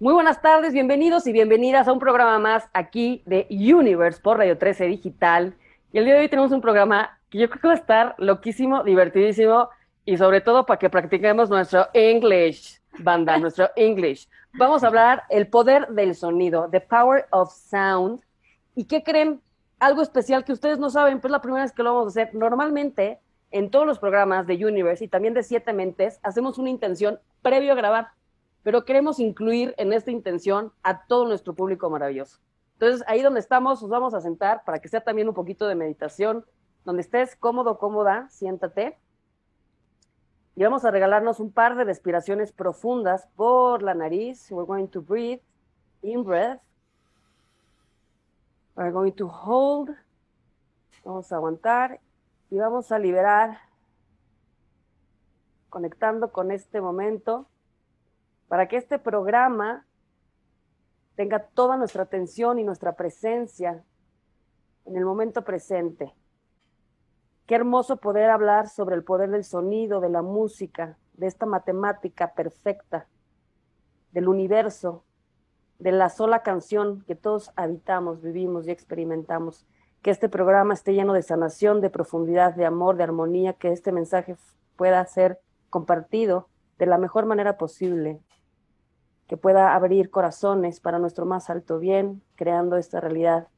Muy buenas tardes, bienvenidos y bienvenidas a un programa más aquí de Universe por Radio 13 Digital. Y el día de hoy tenemos un programa que yo creo que va a estar loquísimo, divertidísimo y sobre todo para que practiquemos nuestro English, banda, nuestro English. Vamos a hablar el poder del sonido, the power of sound. ¿Y qué creen? Algo especial que ustedes no saben, pues la primera vez que lo vamos a hacer. Normalmente en todos los programas de Universe y también de Siete Mentes hacemos una intención previo a grabar pero queremos incluir en esta intención a todo nuestro público maravilloso. Entonces, ahí donde estamos, nos vamos a sentar para que sea también un poquito de meditación, donde estés cómodo, cómoda, siéntate. Y vamos a regalarnos un par de respiraciones profundas por la nariz. We're going to breathe in breath. We're going to hold. Vamos a aguantar y vamos a liberar, conectando con este momento para que este programa tenga toda nuestra atención y nuestra presencia en el momento presente. Qué hermoso poder hablar sobre el poder del sonido, de la música, de esta matemática perfecta, del universo, de la sola canción que todos habitamos, vivimos y experimentamos. Que este programa esté lleno de sanación, de profundidad, de amor, de armonía, que este mensaje pueda ser compartido de la mejor manera posible que pueda abrir corazones para nuestro más alto bien, creando esta realidad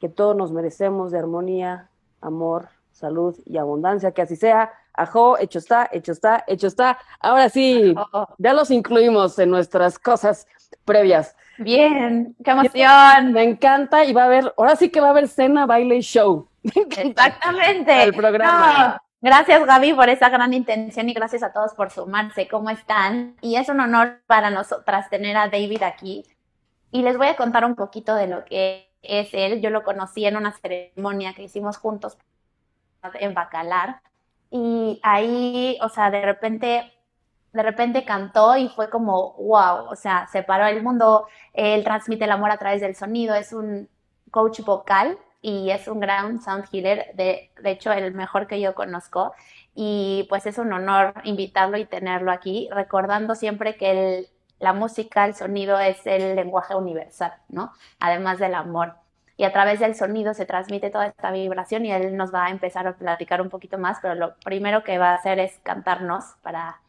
que todos nos merecemos de armonía, amor, salud y abundancia. Que así sea. Ajo, hecho está, hecho está, hecho está. Ahora sí, ya los incluimos en nuestras cosas previas. Bien, qué emoción. Me encanta y va a haber, ahora sí que va a haber cena, baile y show. Exactamente. El programa. Gracias Gaby por esa gran intención y gracias a todos por sumarse. ¿Cómo están? Y es un honor para nosotras tener a David aquí. Y les voy a contar un poquito de lo que es él. Yo lo conocí en una ceremonia que hicimos juntos en Bacalar. Y ahí, o sea, de repente, de repente cantó y fue como, wow, o sea, separó el mundo. Él transmite el amor a través del sonido. Es un coach vocal y es un gran sound healer, de, de hecho el mejor que yo conozco y pues es un honor invitarlo y tenerlo aquí, recordando siempre que el, la música, el sonido es el lenguaje universal, ¿no? Además del amor. Y a través del sonido se transmite toda esta vibración y él nos va a empezar a platicar un poquito más, pero lo primero que va a hacer es cantarnos para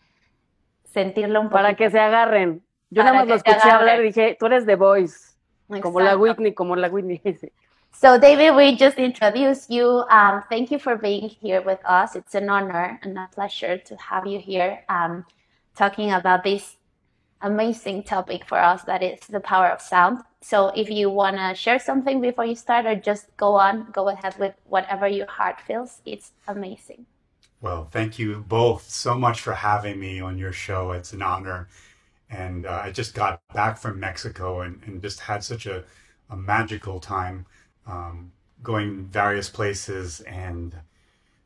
sentirlo un poco. Para que se agarren. Yo nada más lo escuché hablar y dije, tú eres The Voice, como la Whitney, como la Whitney. So, David, we just introduced you. Um, thank you for being here with us. It's an honor and a pleasure to have you here um, talking about this amazing topic for us that is the power of sound. So, if you want to share something before you start, or just go on, go ahead with whatever your heart feels, it's amazing. Well, thank you both so much for having me on your show. It's an honor. And uh, I just got back from Mexico and, and just had such a, a magical time um, going various places. And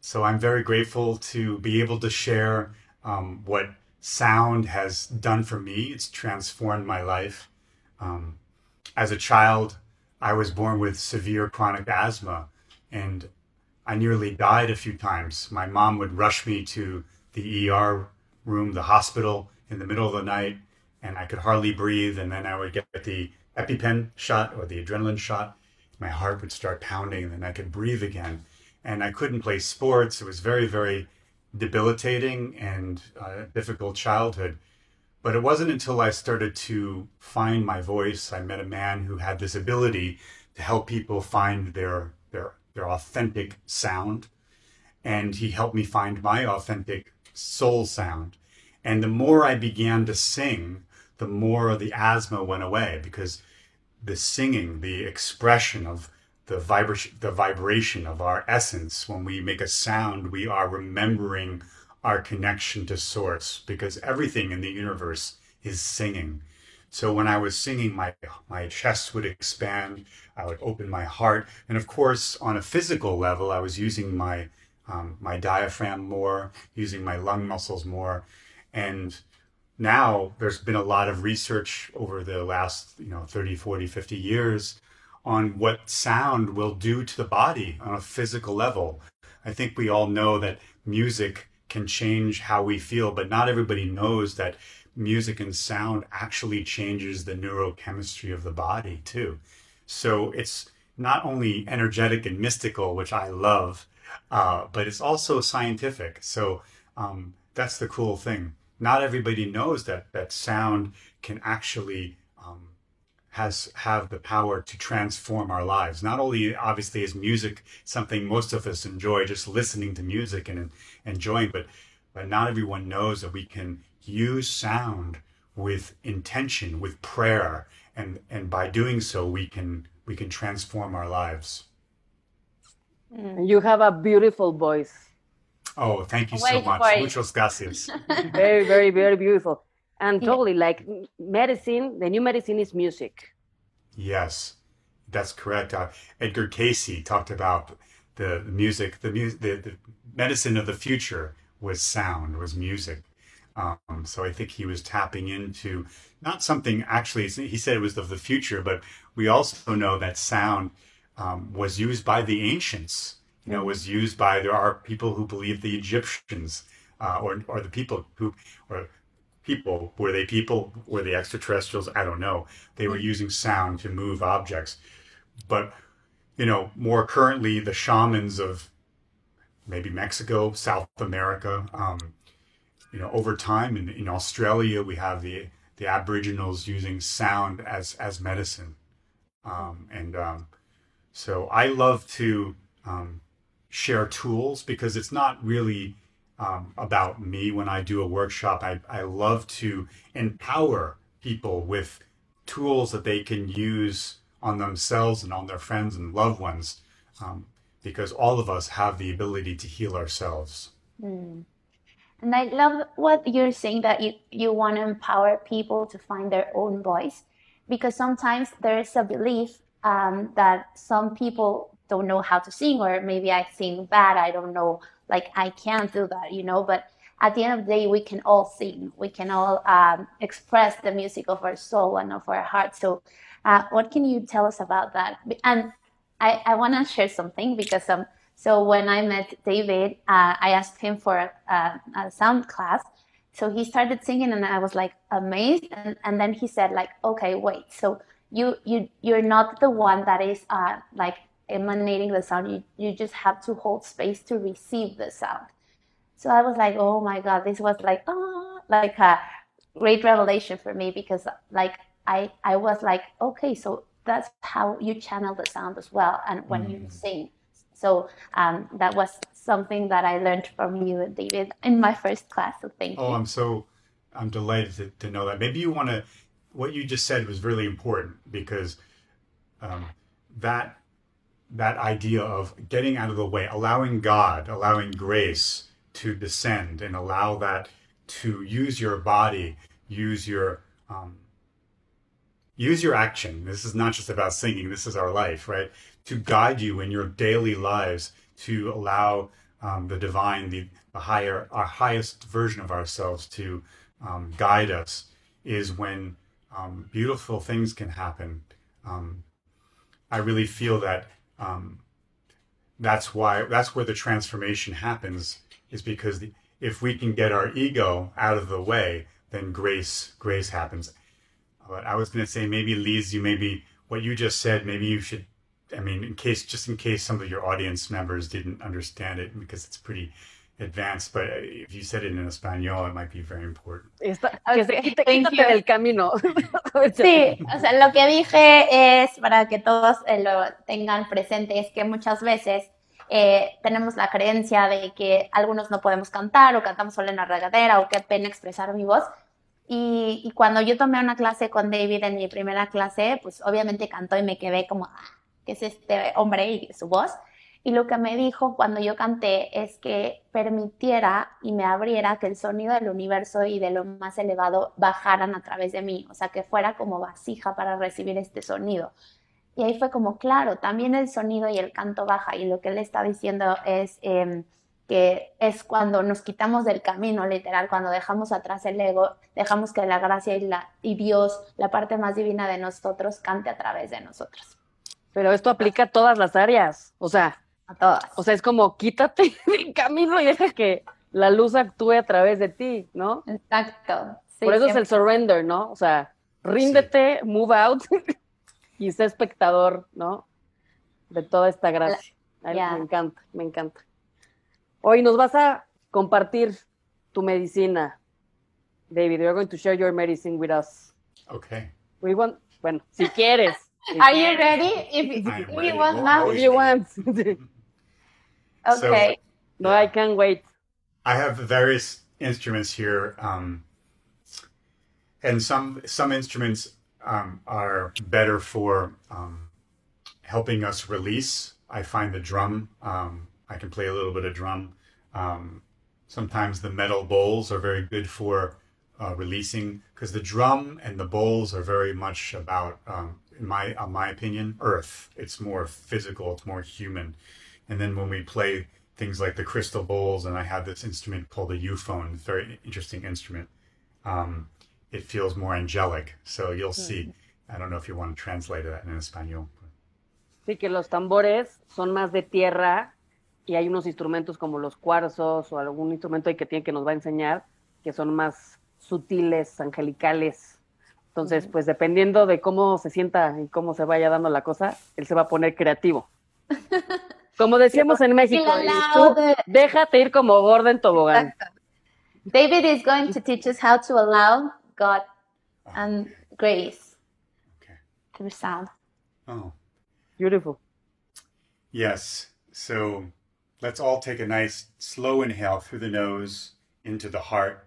so I'm very grateful to be able to share um, what sound has done for me. It's transformed my life. Um, as a child, I was born with severe chronic asthma and I nearly died a few times. My mom would rush me to the ER room, the hospital in the middle of the night, and I could hardly breathe. And then I would get the EpiPen shot or the adrenaline shot my heart would start pounding and then I could breathe again. And I couldn't play sports. It was very, very debilitating and uh, difficult childhood. But it wasn't until I started to find my voice, I met a man who had this ability to help people find their their their authentic sound. And he helped me find my authentic soul sound. And the more I began to sing, the more the asthma went away because the singing, the expression of the vibration, the vibration of our essence. When we make a sound, we are remembering our connection to source because everything in the universe is singing. So when I was singing, my, my chest would expand. I would open my heart. And of course, on a physical level, I was using my, um, my diaphragm more, using my lung muscles more. And now there's been a lot of research over the last you know 30 40 50 years on what sound will do to the body on a physical level i think we all know that music can change how we feel but not everybody knows that music and sound actually changes the neurochemistry of the body too. So it's not only energetic and mystical, which I love, uh, but it's also scientific. So um, that's the cool thing. Not everybody knows that that sound can actually um, has have the power to transform our lives. Not only obviously is music something most of us enjoy, just listening to music and enjoying, but but not everyone knows that we can use sound with intention, with prayer, and and by doing so we can we can transform our lives. You have a beautiful voice. Oh, thank you so much. for it. Muchas gracias. Very, very, very beautiful. And Yeah. totally like medicine, the new medicine is music. Yes, that's correct. Uh, Edgar Cayce talked about the, the music, the, mu- the the medicine of the future was sound, was music. Um, so I think he was tapping into not something actually. He said it was of the future, but we also know that sound um, was used by the ancients. You know, was used by there are people who believe the Egyptians uh, or or the people who or people were they people were they extraterrestrials? I don't know. They were using sound to move objects. But you know more currently the shamans of maybe mexico south america um, you know over time in, in australia we have the the aboriginals using sound as as medicine. Um, and um, so i love to um, share tools because it's not really um, about me when I do a workshop. I, I love to empower people with tools that they can use on themselves and on their friends and loved ones um, because all of us have the ability to heal ourselves. Mm. And I love what you're saying that you, you want to empower people to find their own voice because sometimes there is a belief um, that some people don't know how to sing or maybe I sing bad. I don't know, like I can't do that, you know, but at the end of the day, we can all sing. We can all um, express the music of our soul and of our heart. So uh, what can you tell us about that? And I, I want to share something because um, so when I met David, uh, I asked him for a, a sound class. So he started singing, and I was like amazed. And, and then he said, like, okay, wait. So you you you're not the one that is uh, like emanating the sound. You you just have to hold space to receive the sound. So I was like, oh my god, this was like ah, like a great revelation for me because like I I was like, okay, so that's how you channel the sound as well, and when you sing. So um, that was something that I learned from you, David, in my first class. So thank Oh, you. I'm so I'm delighted to, to know that. Maybe you want to. What you just said was really important because um, that that idea of getting out of the way, allowing God, allowing grace to descend, and allow that to use your body, use your um, use your action. This is not just about singing. This is our life, right? To guide you in your daily lives, to allow um, the divine, the, the higher, our highest version of ourselves to um, guide us, is when um, beautiful things can happen. Um, I really feel that um, that's why that's where the transformation happens is because the, if we can get our ego out of the way, then grace grace happens. But I was going to say maybe Lise, you maybe what you just said, maybe you should. I mean, in case just in case some of your audience members didn't understand it because it's pretty advanced, but if you said it in Espanol, it might be very important. Está- que se quítate you. del camino. Sí, o sea, lo que dije es para que todos eh, lo tengan presente, es que muchas veces eh, tenemos la creencia de que algunos no podemos cantar o cantamos solo en la regadera o qué pena expresar mi voz. Y, y cuando yo tomé una clase con David en mi primera clase, pues obviamente cantó y me quedé como, ah, ¿qué es este hombre y su voz? Y lo que me dijo cuando yo canté es que permitiera y me abriera que el sonido del universo y de lo más elevado bajaran a través de mí, o sea, que fuera como vasija para recibir este sonido. Y ahí fue como, claro, también el sonido y el canto baja. Y lo que él está diciendo es eh, que es cuando nos quitamos del camino, literal, cuando dejamos atrás el ego, dejamos que la gracia y, la, y Dios, la parte más divina de nosotros, cante a través de nosotros. Pero esto aplica a todas las áreas. O sea, A todas. o sea, es como quítate del camino y deja que la luz actúe a través de ti, ¿no? Exacto. Sí, Por eso es el surrender, ¿no? O sea, ríndete, move out y sé espectador, ¿no? De toda esta gracia. Me encanta, me encanta. Hoy nos vas a compartir tu medicina, David. You're going to share your medicine with us. Okay. We want, bueno, si quieres. Are you quieres, ready? If, if ready. you want now. If you want. Okay. no, I can't wait. I have various instruments here, um, and some some instruments um, are better for um, helping us release. I find the drum. Um, I can play a little bit of drum. Um, sometimes the metal bowls are very good for uh, releasing because the drum and the bowls are very much about, um, in my uh, my opinion, earth. It's more physical. It's more human. And then when we play things like the crystal bowls, and I have this instrument called a euphone, it's a very interesting instrument. Um, it feels more angelic. So you'll see. I don't know if you want to translate that in español. Sí, que los tambores son más de tierra y hay unos instrumentos como los cuarzos o algún instrumento ahí que tiene que nos va a enseñar que son más sutiles, angelicales. Entonces, pues dependiendo de cómo se sienta y cómo se vaya dando la cosa, él se va a poner creativo. Como decíamos en México, Feel y allowed. tú déjate ir como gorda en tobogán. David is going to teach us how to allow God and grace Okay. through sound. Oh. Beautiful. Yes. So let's all take a nice slow inhale through the nose into the heart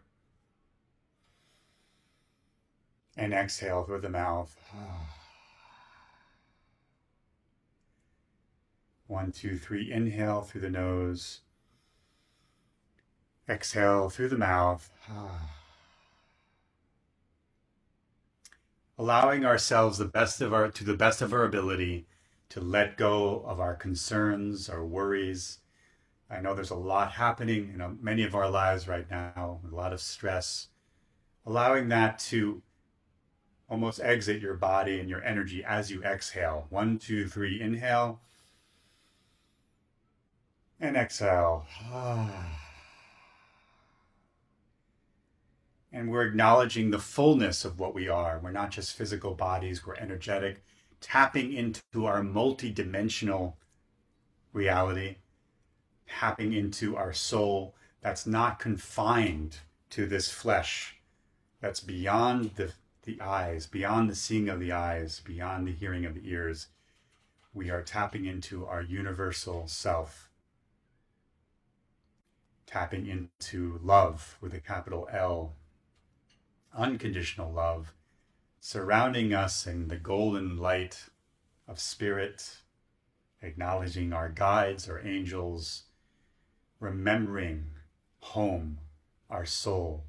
and exhale through the mouth. One, two, three. Inhale through the nose. Exhale through the mouth. Allowing ourselves the best of our to the best of our ability to let go of our concerns, our worries. I know there's a lot happening in uh, many of our lives right now, a lot of stress. Allowing that to almost exit your body and your energy as you exhale. One, two, three, inhale. And exhale. And we're acknowledging the fullness of what we are. We're not just physical bodies, we're energetic tapping into our multidimensional reality, tapping into our soul that's not confined to this flesh, that's beyond the, the eyes, beyond the seeing of the eyes, beyond the hearing of the ears. We are tapping into our universal self, tapping into love with a capital L, unconditional love surrounding us in the golden light of spirit, acknowledging our guides, our angels, remembering home, our soul.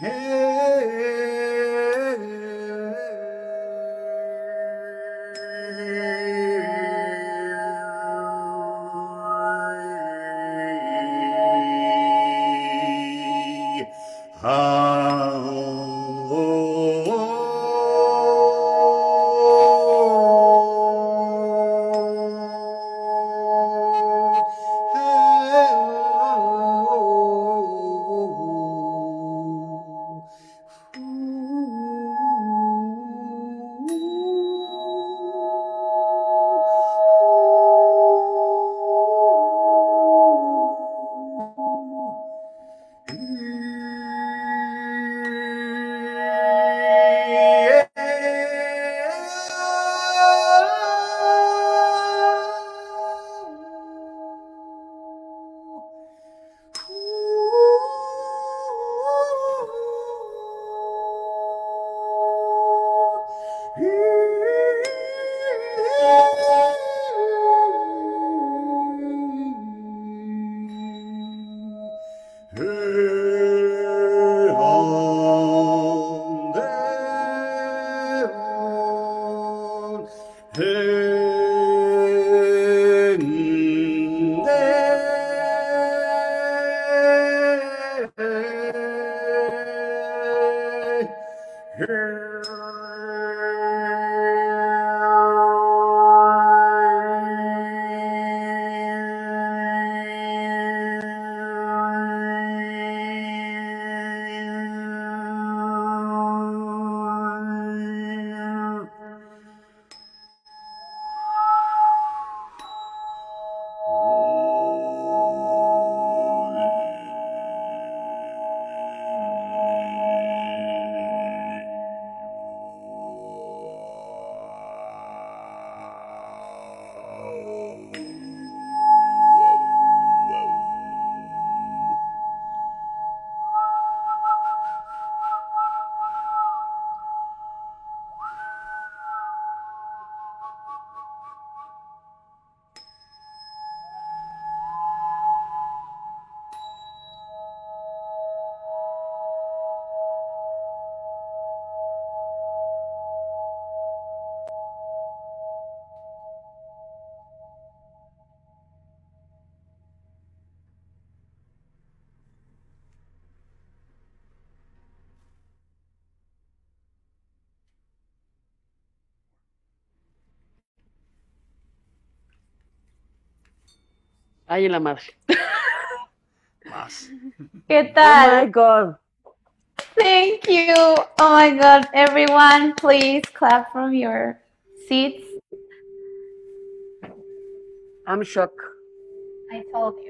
Hey! Ay, en la madre. Más. ¿Qué Oh my? God. Thank you. Oh my God. Everyone, please clap from your seats. I'm shocked. I told you.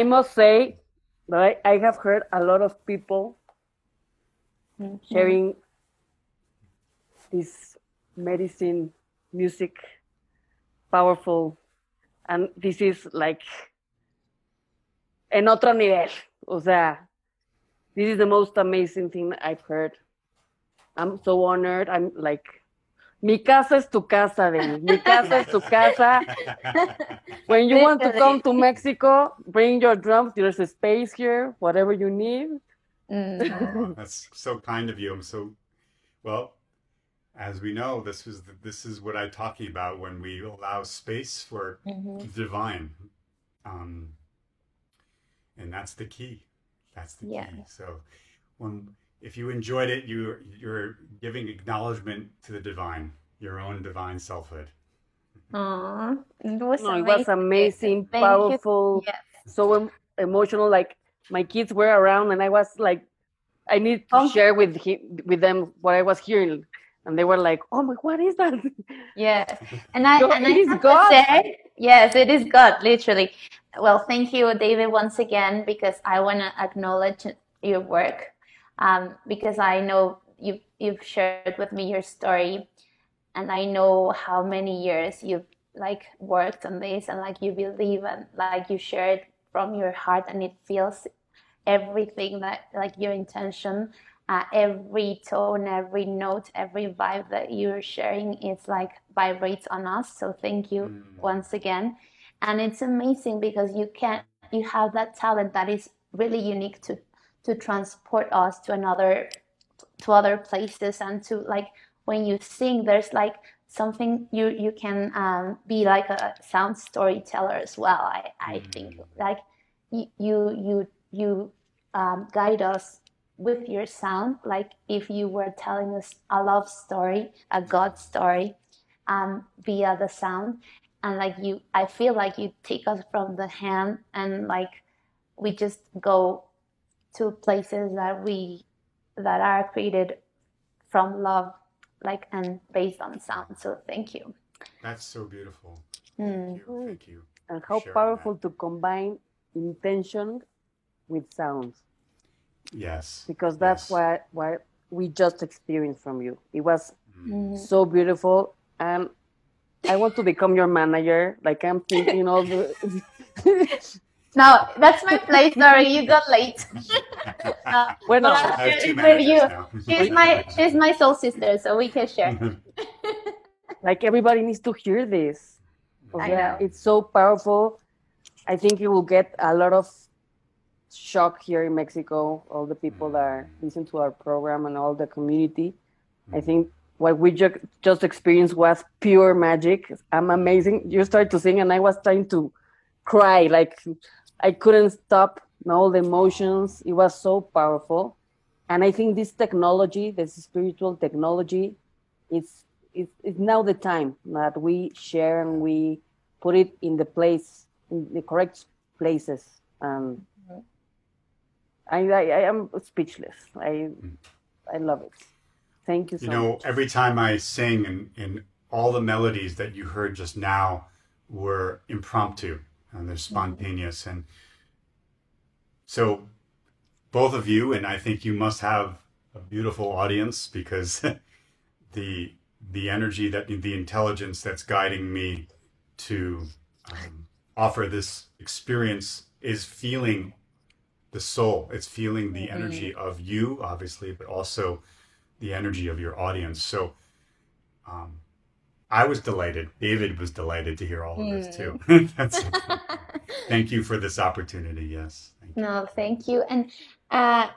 I must say that I, I have heard a lot of people Mhm. sharing this medicine music powerful and this is like en otro nivel. O sea this is the most amazing thing i've heard. I'm so honored. I'm like mi casa es tu casa baby. mi casa es tu casa when you want to come to mexico bring your drums there's a space here whatever you need Mm. Oh, that's so kind of you. I'm so well. As we know, this was the, this is what I'm talking about when we allow space for Mhm. the divine, um, and that's the key. That's the Yeah. key. So, when if you enjoyed it, you you're giving acknowledgement to the divine, your own divine selfhood. Aw, it was no, it was amazing Thank powerful Yes. so em- emotional like my kids were around and i was like i need to Oh. share with him with them what i was hearing and they were like oh my what is that Yes, and I So and I is have God? to say, yes, it is God, literally. Well, thank you, David, once again, because I want to acknowledge your work, um, because I know you've you've shared with me your story, and I know how many years you've like worked on this, and like you believe and like you share it from your heart, and it feels everything that like your intention uh, every tone, every note, every vibe that you're sharing is like vibrates on us. So thank you Mm. once again. And it's amazing because you can you have that talent that is really unique to to transport us to another to other places and to like when you sing there's like something you you can um, be like a sound storyteller as well i i think Mm. like you you you you um, guide us with your sound like if you were telling us a love story a god story um, via the sound and like you i feel like you take us from the hand and like we just go to places that we that are created from love like and based on sound so thank you That's so beautiful. Mm. Thank you. Thank you. and how sharing powerful to combine intention with sounds Yes. because that's Yes. what what we just experienced from you it was Mm. Mm. so beautiful and i want to become your manager like i'm thinking all the no that's my place. Sorry you got late. Uh, bueno Well, I have two With you. she's my she's my soul sister so we can share. Like everybody needs to hear this. O I sea, know. it's so powerful. I think you will get a lot of shock here in mexico all the people that are listen to our program and all the community. I think what we ju- just experienced was pure magic. I'm amazing. You started to sing and i was trying to cry like i couldn't stop all the emotions. It was so powerful. And i think this technology this spiritual technology it's it's, it's now the time that we share and we put it in the place in the correct places. Um, I, I i am speechless. I i love it. Thank you so You know, much. every time I sing and, and all the melodies that you heard just now were impromptu and they're spontaneous. And so both of you, and I think you must have a beautiful audience because the the energy that the intelligence that's guiding me to um, offer this experience is feeling the soul. It's feeling the energy of you, obviously, but also the energy of your audience. So um, I was delighted. David was delighted to hear all of this too. That's, thank you for this opportunity. Yes. Thank. No, thank you. And uh,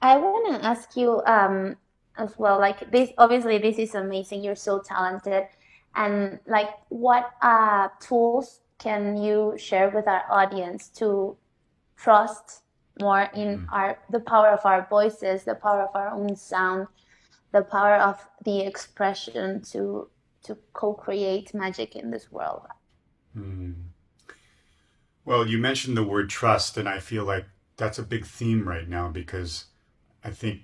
I want to ask you um, as well, like this, obviously this is amazing. You're so talented. And like what uh, tools can you share with our audience to trust more in Mhm. our the power of our voices, the power of our own sound, the power of the expression to to co-create magic in this world? Hmm. Well, you mentioned the word trust, and I feel like that's a big theme right now because I think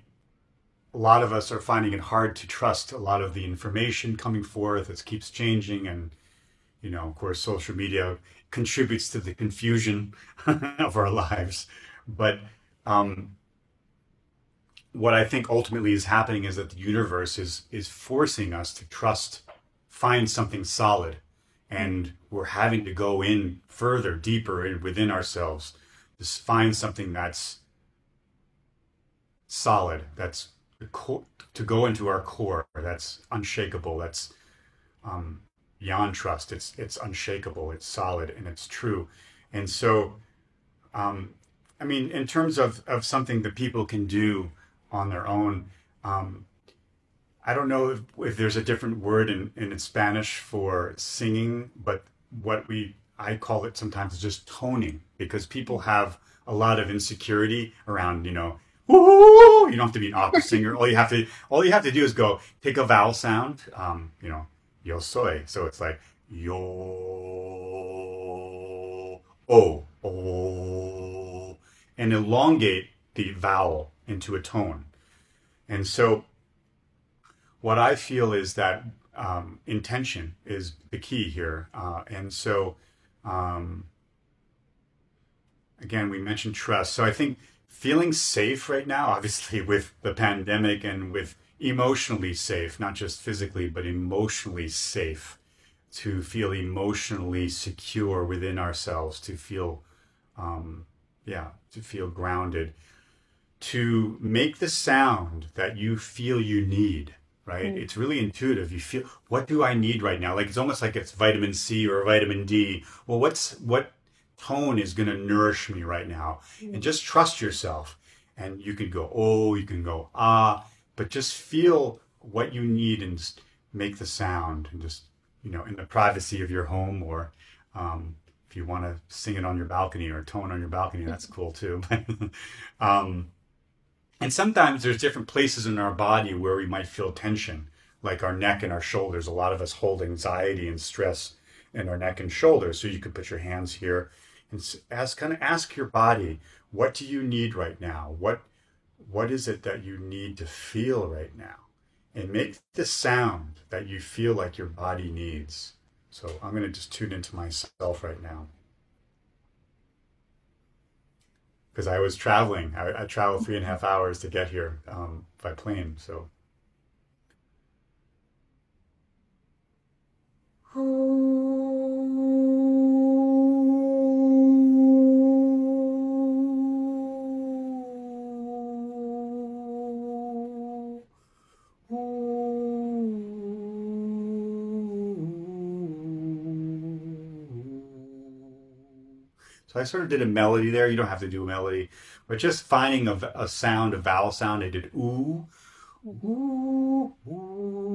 a lot of us are finding it hard to trust a lot of the information coming forth. It keeps changing, and you know, of course, social media contributes to the confusion of our lives. But um, what I think ultimately is happening is that the universe is is forcing us to trust, find something solid, and we're having to go in further, deeper in, within ourselves to find something that's solid, that's to go into our core, that's unshakable, that's um, beyond trust. It's it's unshakable, it's solid, and it's true. And so, um, I mean, in terms of of something that people can do on their own. Um, I don't know if, if there's a different word in, in Spanish for singing, but what we I call it sometimes is just toning because people have a lot of insecurity around, you know, Ooh, you don't have to be an opera singer. All you have to all you have to do is go take a vowel sound. Um, you know, yo soy. So it's like yo oh oh and elongate the vowel into a tone. And so, what I feel is that um, intention is the key here. Uh, and so, um, again, we mentioned trust. So I think feeling safe right now, obviously, with the pandemic and with emotionally safe, not just physically, but emotionally safe, to feel emotionally secure within ourselves, to feel, um, yeah, to feel grounded to make the sound that you feel you need right? Mm. it's really intuitive. You feel what do i need right now? Like it's almost like it's vitamin c or vitamin d. Well what's what tone is going to nourish me right now? Mm. and just trust yourself. And you can go oh you can go ah but just feel what you need and just make the sound and just you know in the privacy of your home or um, if you want to sing it on your balcony or tone on your balcony that's cool too. Um, and sometimes there's different places in our body where we might feel tension, like our neck and our shoulders. A lot of us hold anxiety and stress in our neck and shoulders. So you could put your hands here and ask, kind of ask your body, what do you need right now? What, what is it that you need to feel right now? And make the sound that you feel like your body needs. So I'm going to just tune into myself right now. Because I was traveling. I, I, traveled three and a half hours to get here um, by plane. So. I sort of did a melody there. You don't have to do a melody, but just finding a, a sound, a vowel sound. I did ooh, ooh, ooh.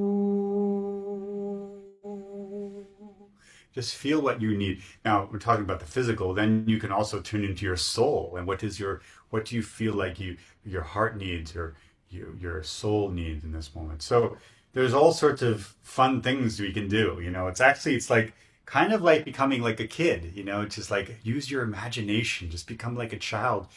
Just feel what you need. Now we're talking about the physical. Then you can also tune into your soul and what is your what do you feel like you your heart needs or you, your soul needs in this moment. So there's all sorts of fun things we can do. You know, it's actually it's like kind of like becoming like a kid, you know, just like use your imagination, just become like a child.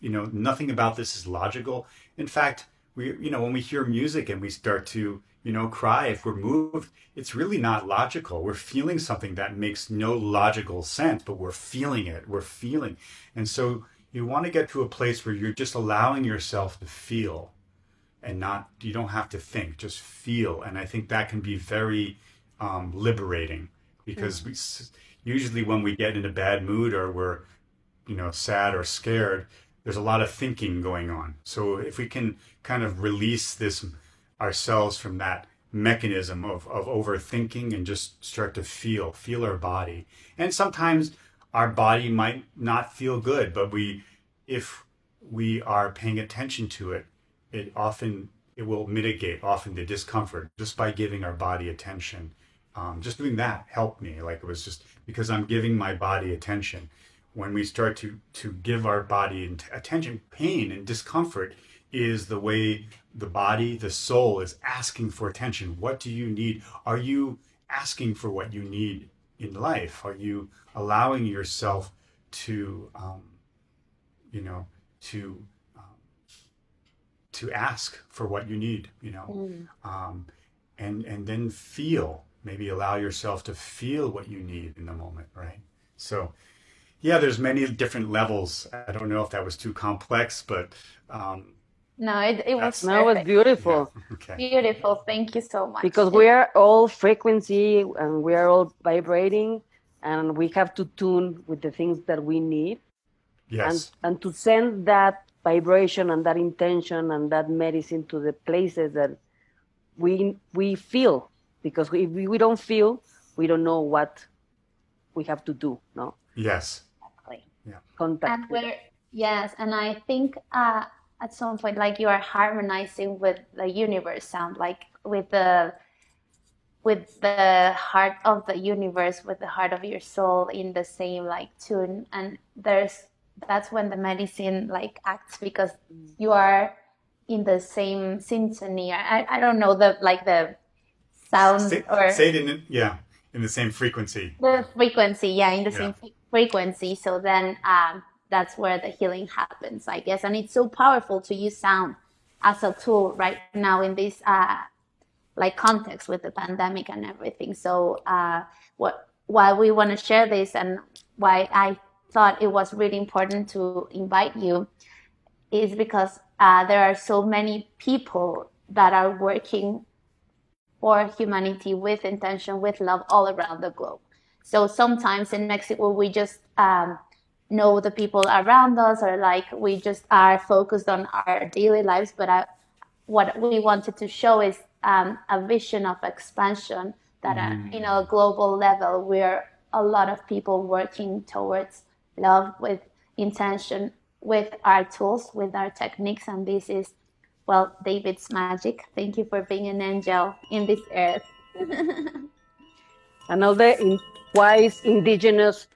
You know, nothing about this is logical. In fact, we, you know, when we hear music and we start to, you know, cry if we're moved, it's really not logical. We're feeling something that makes no logical sense, but we're feeling it. We're feeling. And so you want to get to a place where you're just allowing yourself to feel and not, you don't have to think, just feel. And I think that can be very um, liberating because we usually when we get in a bad mood or we're you know sad or scared there's a lot of thinking going on. So if we can kind of release this ourselves from that mechanism of, of overthinking and just start to feel feel our body. And sometimes our body might not feel good but we if we are paying attention to it it often it will mitigate often the discomfort just by giving our body attention um, just doing that helped me like it was just because i'm giving my body attention when we start to to give our body attention pain and discomfort is the way the body the soul is asking for attention what do you need are you asking for what you need in life are you allowing yourself to um, you know to um, to ask for what you need, you know, Mm. um, and and then feel. Maybe allow yourself to feel what you need in the moment, right? So, yeah, there's many different levels. I don't know if that was too complex, but um, No, it, it was No, it was beautiful yeah, okay. Beautiful. Thank you so much. because we are all frequency and we are all vibrating and we have to tune with the things that we need Yes. and and to send that vibration and that intention and that medicine to the places that we we feel because if we, we don't feel we don't know what we have to do no Yes. Exactly. Yeah. contact And we're yes, and I think uh, at some point, like you are harmonizing with the universe sound, like with the with the heart of the universe, with the heart of your soul in the same like tune. And there's that's when the medicine like acts because you are in the same symphony. I I don't know the like the sound Say, or say it in yeah in the same frequency. the frequency yeah in the Yeah. same frequency so then um, that's where the healing happens i guess and it's so powerful to use sound as a tool right now in this uh, like context with the pandemic and everything so uh, what why we want to share this and why i thought it was really important to invite you is because uh, there are so many people that are working for humanity with intention, with love all around the globe. So sometimes in Mexico, we just um, know the people around us, or like we just are focused on our daily lives. But I, what we wanted to show is um, a vision of expansion that uh, you know, a global level, where a lot of people working towards love with intention, with our tools, with our techniques, and this is well, David's magic. Thank you for being an angel in this earth. and all the in, wise indigenous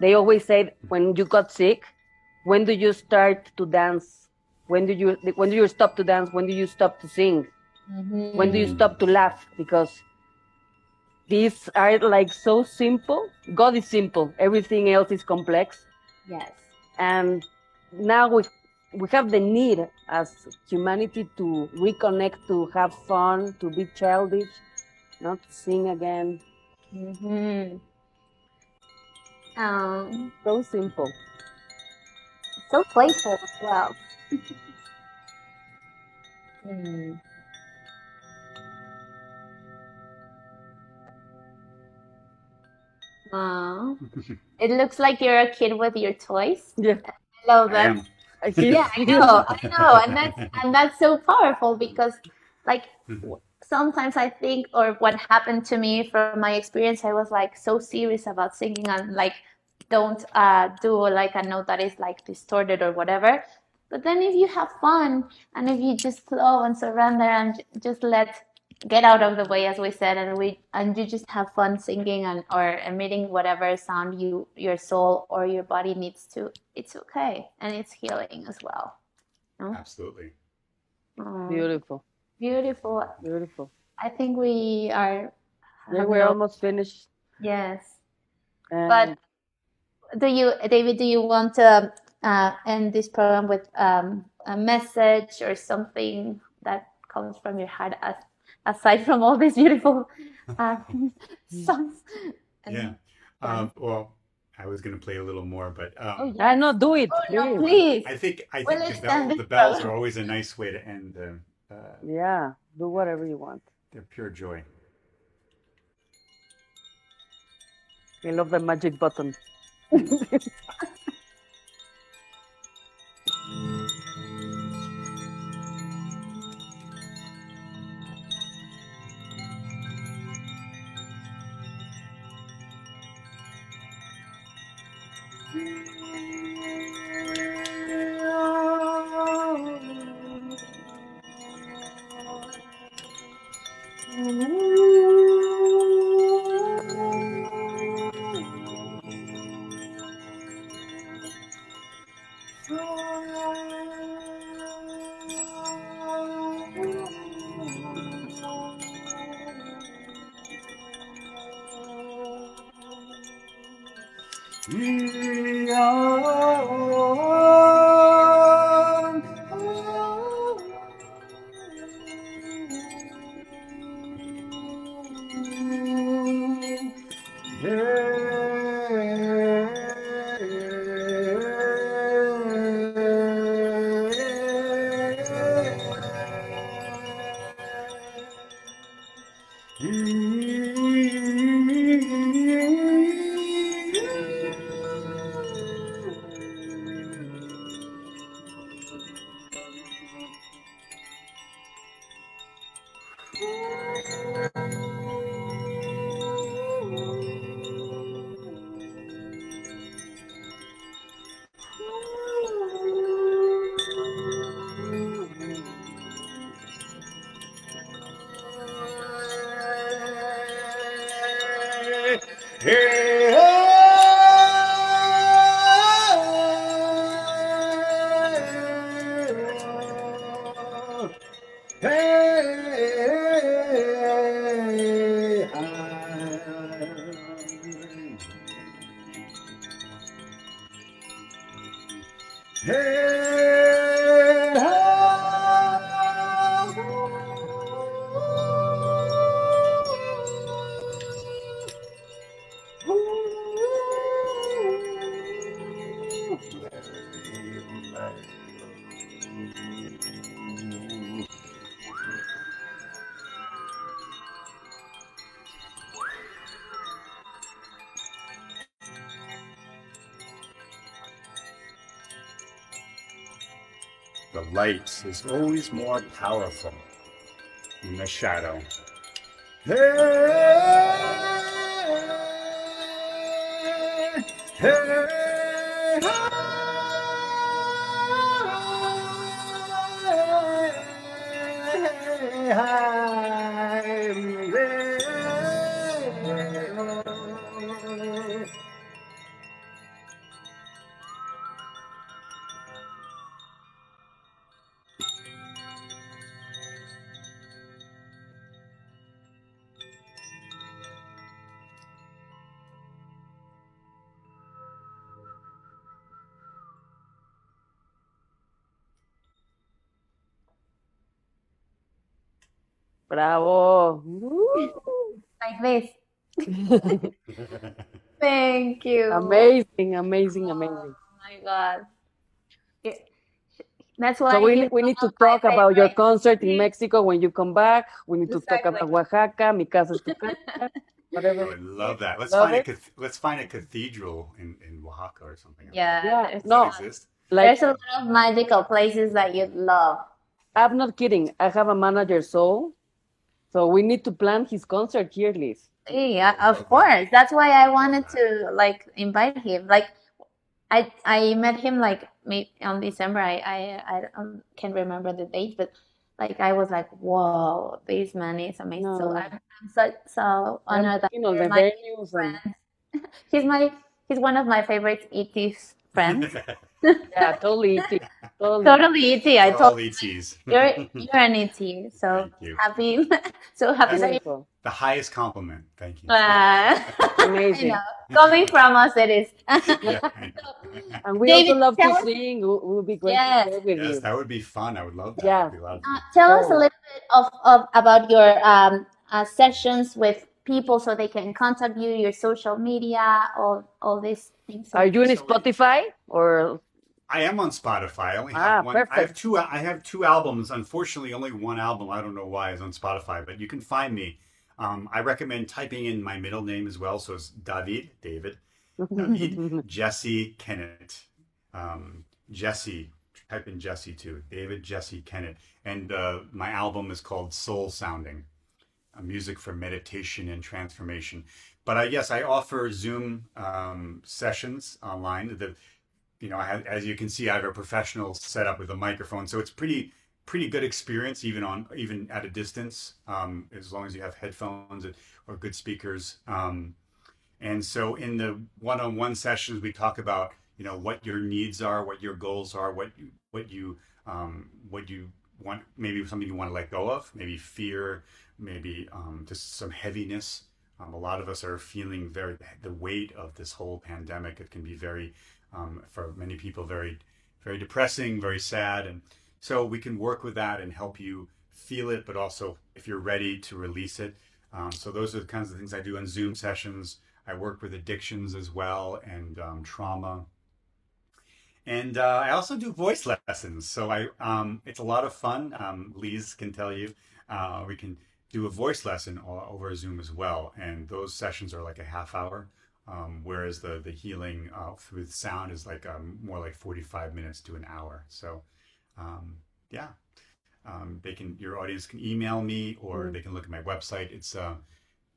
they always say when you got sick when do you start to dance? When do you when do you stop to dance? When do you stop to sing? Mm-hmm. When do you stop to laugh? Because these are like so simple. God is simple. Everything else is complex. Yes. and now we we have the need as humanity to reconnect to have fun to be childish not to sing again Mm-hmm. Um, so simple so playful as well. Hmm. Aw. It looks like you're a kid with your toys. yeah I love I that. yeah, I know, I know, and that's and that's so powerful because, like, Mhm. sometimes I think, or what happened to me from my experience, I was like so serious about singing and like don't uh, do like a note that is like distorted or whatever. But then if you have fun and if you just flow and surrender and just let get out of the way, as we said, and we and you just have fun singing and or emitting whatever sound you your soul or your body needs to, it's okay and it's healing as well. Absolutely. Mm, beautiful Beautiful. beautiful I think we are. yeah, we're no- almost finished Yes. and But do you, David, do you want to uh, end this program with um, a message or something that comes from your heart as, aside from all these beautiful uh, songs? And- Yeah. Um, well, I was going to play a little more, but um, Oh, yeah. I know do it Oh, no, please. please. I think I We'll think the, bell, the bells are always a nice way to end the. Uh, yeah do whatever you want they're pure joy. I love the magic button Yeah. The light is always more powerful in the shadow. Bravo. Thank you. Amazing, amazing, oh amazing. Oh my God. It- That's why So we, we need to one of my talk about your concert in Mexico when you come back. We need to talk about Oaxaca, mi casa es tu casa, oh, I whatever. would love that. Let's Love find a it. cath- let's find a cathedral in, in Oaxaca or something. Yeah, Yeah, there's, Does no. exist? Like, there's a lot of magical places that you'd love. I'm not kidding. I have a manager, so so we need to plan his concert here, Liz. Yeah, of course. That's why I wanted to like invite him. Like, I I met him like maybe on December. I I I um, can't remember the date, but like I was like, whoa, this man is amazing. So I'm, I'm so so honored that You know, you're the my venues and friend. He's my he's one of my favorite ET's friends. yeah, totally, easy, totally. Totally ET. I We're all told ETs. you're you're an ET. So you. happy, so happy that you. The highest compliment. Thank you. Uh, I Amazing. know. Coming from us, it is. Yeah, I know. And we David, also love to us- sing. It would be great Yes. to play with yes, you. that would be fun. I would love that. Yeah. I'd be loud. Uh, tell us a Oh. little bit of, of about your um, uh, sessions with people so they can contact you, your social media, all all these things. Are you in So- Spotify or I am on Spotify. I only Ah, have one. I have two. I have two albums. Unfortunately, only one album. I don't know why is on Spotify, but you can find me. Um, I recommend typing in my middle name as well. So it's David, David, David, Jesse Kennett. Um, Jesse, type in Jesse too. David Jesse Kennett. And uh, my album is called Soul Sounding, uh, music for meditation and transformation. But I, yes, I offer Zoom um, sessions online. The, you know, have, as you can see, I have a professional setup with a microphone, so it's pretty pretty good experience even on even at a distance, um, as long as you have headphones or good speakers. Um, and so in the one-on-one sessions, we talk about you know what your needs are, what your goals are, what you what you um, what you want, maybe something you want to let go of, maybe fear, maybe um, just some heaviness. Um, a lot of us are feeling very the weight of this whole pandemic. It can be very, um, for many people, very, very depressing, very sad, and so we can work with that and help you feel it, but also if you're ready to release it. Um, so those are the kinds of things I do in Zoom sessions. I work with addictions as well and um, trauma. And uh, I also do voice lessons. So I, um, it's a lot of fun. Um, Lise can tell you. Uh, we can do a voice lesson over Zoom as well. And those sessions are like a half hour, um, whereas the the healing uh, with sound is like um, more like 45 minutes to an hour. So um, yeah, um, they can your audience can email me or Mm. they can look at my website. It's uh,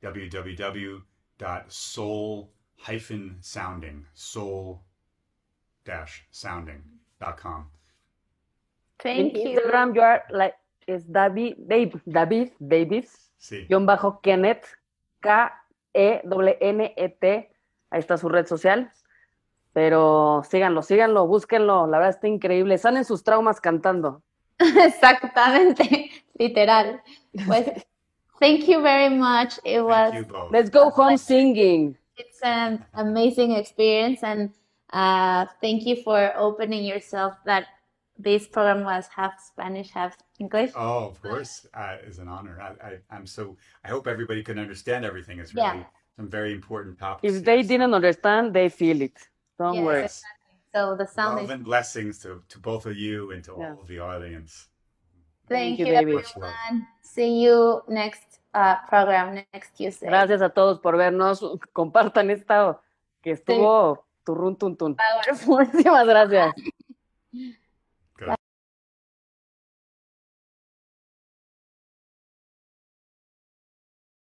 www.soul-sounding soul dash sounding.com. Thank in you. Instagram, you are like, es David, Dave, David Davis, Sí. guión bajo Kennett, K-E-N-N-E-T. Ahí está su red social. Pero síganlo, síganlo, búsquenlo. La verdad está increíble. Sanen sus traumas cantando. Exactamente, literal. Pues, thank you very much. It was you. Let's go home singing. it's an amazing experience, and uh, thank you for opening yourself that this program was half Spanish, half English. Oh, of course, uh, it's an honor. I, I, I'm so. I hope everybody can understand everything. It's Yeah. Really some very important topics. If they here. didn't understand, they feel it. Don't Yes. worry. Yes. So the sound Love is. and blessings to, to both of you and to Yeah. all of the audience. Thank Thank you, you. Much everyone. See you next uh, program next Tuesday. Gracias a todos por vernos. Compartan esta que estuvo turrún tun tun. Muchísimas gracias.